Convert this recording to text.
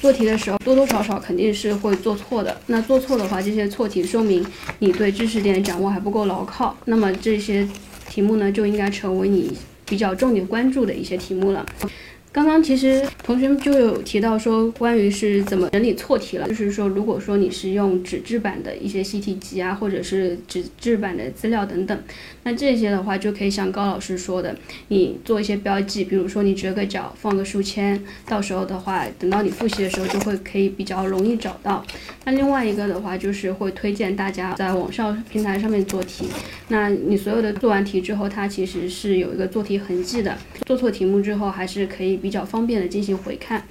做题的时候多多少少肯定是会做错的。那做错的话，这些错题说明你对知识点掌握还不够牢靠。那么这些题目呢，就应该成为你比较重点关注的一些题目了。刚刚其实同学们就有提到说，关于是怎么整理错题了，就是说，如果说你是用纸质版的一些习题集啊，或者是纸质版的资料等等，那这些的话就可以像高老师说的，你做一些标记，比如说你折个角，放个书签，到时候的话，等到你复习的时候就会可以比较容易找到。那另外一个的话就是会推荐大家在网上平台上面做题，那你所有的做完题之后，它其实是有一个做题痕迹的，做错题目之后还是可以。比较方便的进行回看。